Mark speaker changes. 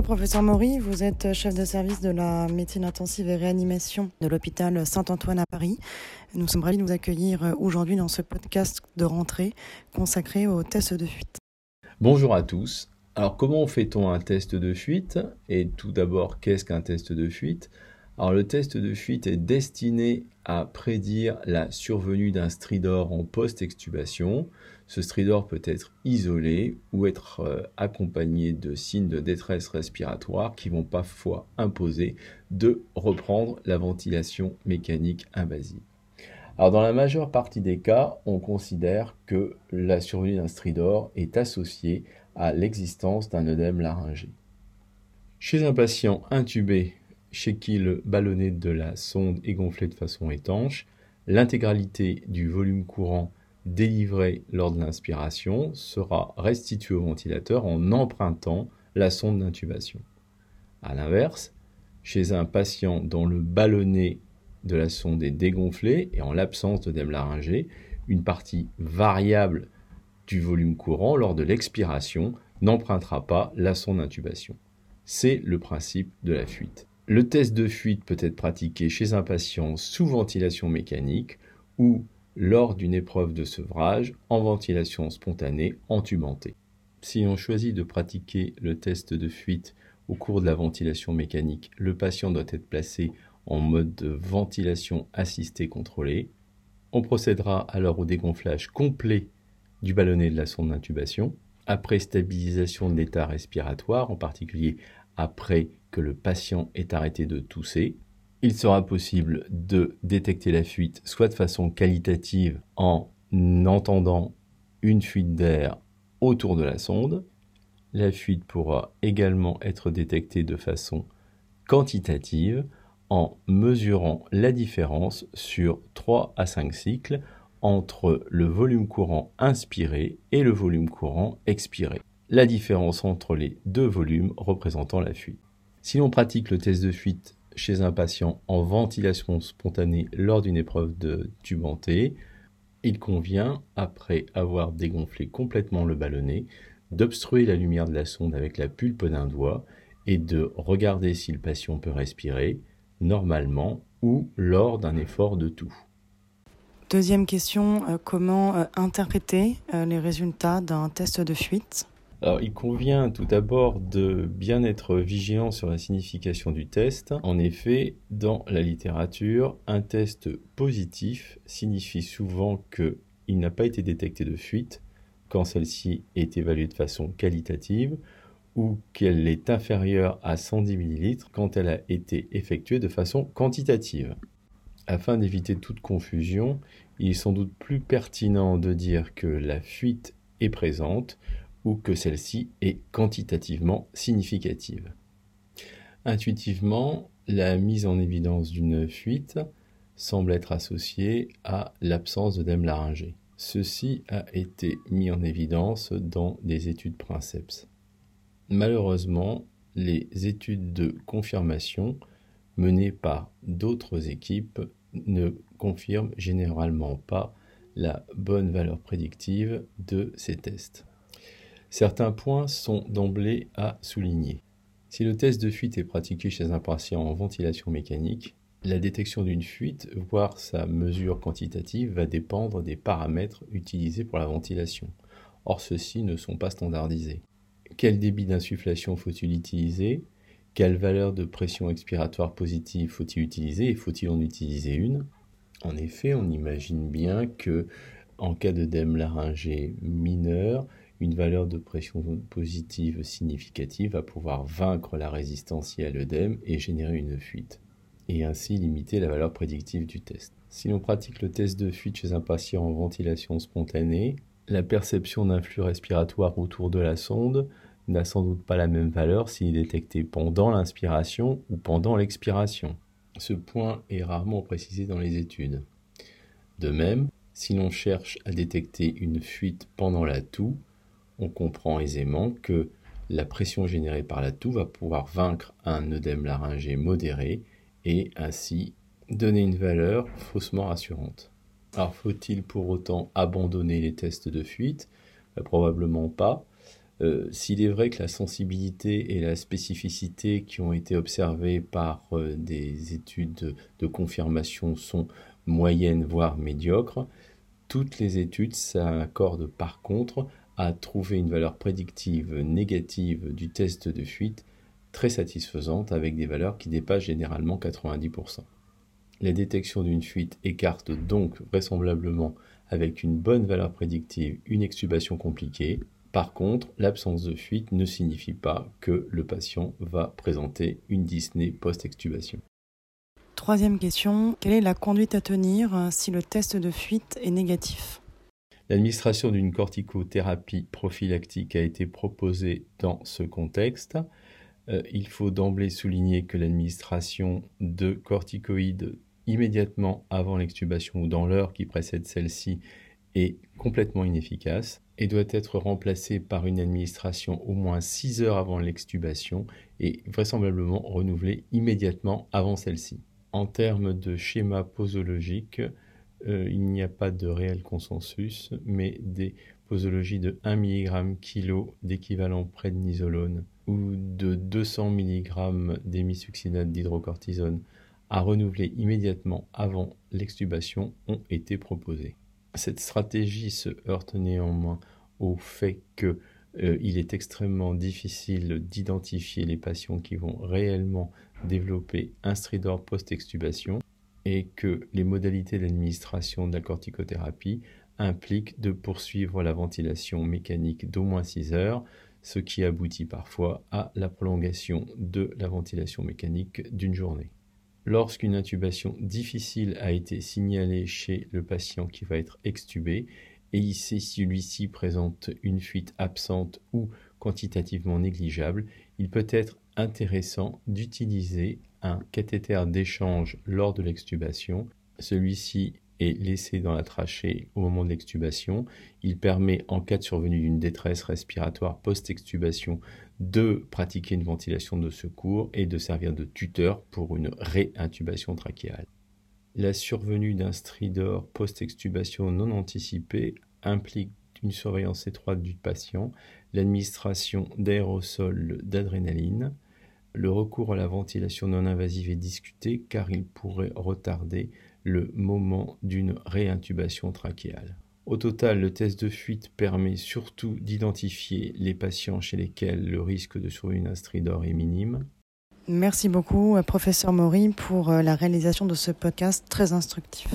Speaker 1: Bonjour professeur Maury, vous êtes chef de service de la médecine intensive et réanimation de l'hôpital Saint-Antoine à Paris. Nous sommes ravis de vous accueillir aujourd'hui dans ce podcast de rentrée consacré aux tests de fuite.
Speaker 2: Bonjour à tous. Alors comment fait-on un test de fuite? Et tout d'abord, qu'est-ce qu'un test de fuite? Alors le test de fuite est destiné à prédire la survenue d'un stridor en post-extubation. Ce stridor peut être isolé ou être euh, accompagné de signes de détresse respiratoire qui vont parfois imposer de reprendre la ventilation mécanique invasive. Alors dans la majeure partie des cas, on considère que la survenue d'un stridor est associée à l'existence d'un œdème laryngé. Chez un patient intubé chez qui le ballonnet de la sonde est gonflé de façon étanche, l'intégralité du volume courant délivré lors de l'inspiration sera restitué au ventilateur en empruntant la sonde d'intubation. A l'inverse, chez un patient dont le ballonnet de la sonde est dégonflé et en l'absence d'œdème laryngé, une partie variable du volume courant lors de l'expiration n'empruntera pas la sonde d'intubation. C'est le principe de la fuite. Le test de fuite peut être pratiqué chez un patient sous ventilation mécanique ou lors d'une épreuve de sevrage en ventilation spontanée entumentée. Si on choisit de pratiquer le test de fuite au cours de la ventilation mécanique, le patient doit être placé en mode de ventilation assistée contrôlée. On procédera alors au dégonflage complet du ballonnet de la sonde d'intubation, après stabilisation de l'état respiratoire, en particulier après que le patient ait arrêté de tousser, il sera possible de détecter la fuite soit de façon qualitative en entendant une fuite d'air autour de la sonde. La fuite pourra également être détectée de façon quantitative en mesurant la différence sur 3 à 5 cycles entre le volume courant inspiré et le volume courant expiré. La différence entre les deux volumes représentant la fuite. Si l'on pratique le test de fuite chez un patient en ventilation spontanée lors d'une épreuve de tubanté, il convient, après avoir dégonflé complètement le ballonnet, d'obstruer la lumière de la sonde avec la pulpe d'un doigt et de regarder si le patient peut respirer normalement ou lors d'un effort de tout.
Speaker 1: Deuxième question, euh, comment euh, interpréter euh, les résultats d'un test de fuite?
Speaker 2: Alors, il convient tout d'abord de bien être vigilant sur la signification du test. En effet, dans la littérature, un test positif signifie souvent qu'il n'a pas été détecté de fuite quand celle-ci est évaluée de façon qualitative ou qu'elle est inférieure à 110 ml quand elle a été effectuée de façon quantitative. Afin d'éviter toute confusion, il est sans doute plus pertinent de dire que la fuite est présente ou que celle-ci est quantitativement significative. Intuitivement, la mise en évidence d'une fuite semble être associée à l'absence d'œdème laryngé. Ceci a été mis en évidence dans des études Princeps. Malheureusement, les études de confirmation menées par d'autres équipes ne confirment généralement pas la bonne valeur prédictive de ces tests. Certains points sont d'emblée à souligner. Si le test de fuite est pratiqué chez un patient en ventilation mécanique, la détection d'une fuite, voire sa mesure quantitative, va dépendre des paramètres utilisés pour la ventilation. Or, ceux-ci ne sont pas standardisés. Quel débit d'insufflation faut-il utiliser? Quelle valeur de pression expiratoire positive faut-il utiliser et faut-il en utiliser une? En effet, on imagine bien que en cas d'œdème laryngé mineur, une valeur de pression positive significative va pouvoir vaincre la résistance à l'œdème et générer une fuite, et ainsi limiter la valeur prédictive du test. Si l'on pratique le test de fuite chez un patient en ventilation spontanée, la perception d'un flux respiratoire autour de la sonde n'a sans doute pas la même valeur s'il est détecté pendant l'inspiration ou pendant l'expiration. Ce point est rarement précisé dans les études. De même, si l'on cherche à détecter une fuite pendant la toux, on comprend aisément que la pression générée par la toux va pouvoir vaincre un œdème laryngé modéré et ainsi donner une valeur faussement rassurante. Alors faut-il pour autant abandonner les tests de fuite? Ben, Probablement pas. Euh, s'il est vrai que la sensibilité et la spécificité qui ont été observées par euh, des études de confirmation sont moyennes, voire médiocres, toutes les études s'accordent par contre trouver une valeur prédictive négative du test de fuite très satisfaisante avec des valeurs qui dépassent généralement 90%. La détection d'une fuite écarte donc vraisemblablement avec une bonne valeur prédictive une extubation compliquée. Par contre, l'absence de fuite ne signifie pas que le patient va présenter une dyspnée post-extubation.
Speaker 1: Troisième question, quelle est la conduite à tenir si le test de fuite est négatif?
Speaker 2: L'administration d'une corticothérapie prophylactique a été proposée dans ce contexte. Euh, il faut d'emblée souligner que l'administration de corticoïdes immédiatement avant l'extubation ou dans l'heure qui précède celle-ci est complètement inefficace et doit être remplacée par une administration au moins 6 heures avant l'extubation et vraisemblablement renouvelée immédiatement avant celle-ci. En termes de schéma posologique, euh, il n'y a pas de réel consensus, mais des posologies de 1 mg kg d'équivalent prednisolone ou de 200 mg d'hémisuccinate d'hydrocortisone à renouveler immédiatement avant l'extubation ont été proposées. Cette stratégie se heurte néanmoins au fait qu'il euh, est extrêmement difficile d'identifier les patients qui vont réellement développer un stridor post-extubation et que les modalités d'administration de la corticothérapie impliquent de poursuivre la ventilation mécanique d'au moins 6 heures, ce qui aboutit parfois à la prolongation de la ventilation mécanique d'une journée. Lorsqu'une intubation difficile a été signalée chez le patient qui va être extubé, et si celui-ci présente une fuite absente ou quantitativement négligeable, il peut être intéressant d'utiliser un cathéter d'échange lors de l'extubation. Celui-ci est laissé dans la trachée au moment de l'extubation. Il permet, en cas de survenue d'une détresse respiratoire post-extubation, de pratiquer une ventilation de secours et de servir de tuteur pour une réintubation trachéale. La survenue d'un stridor post-extubation non anticipé implique une surveillance étroite du patient, l'administration d'aérosols d'adrénaline. Le recours à la ventilation non invasive est discuté car il pourrait retarder le moment d'une réintubation trachéale. Au total, le test de fuite permet surtout d'identifier les patients chez lesquels le risque de survenue d'un stridor est minime.
Speaker 1: Merci beaucoup, professeur Maury, pour euh, la réalisation de ce podcast très instructif.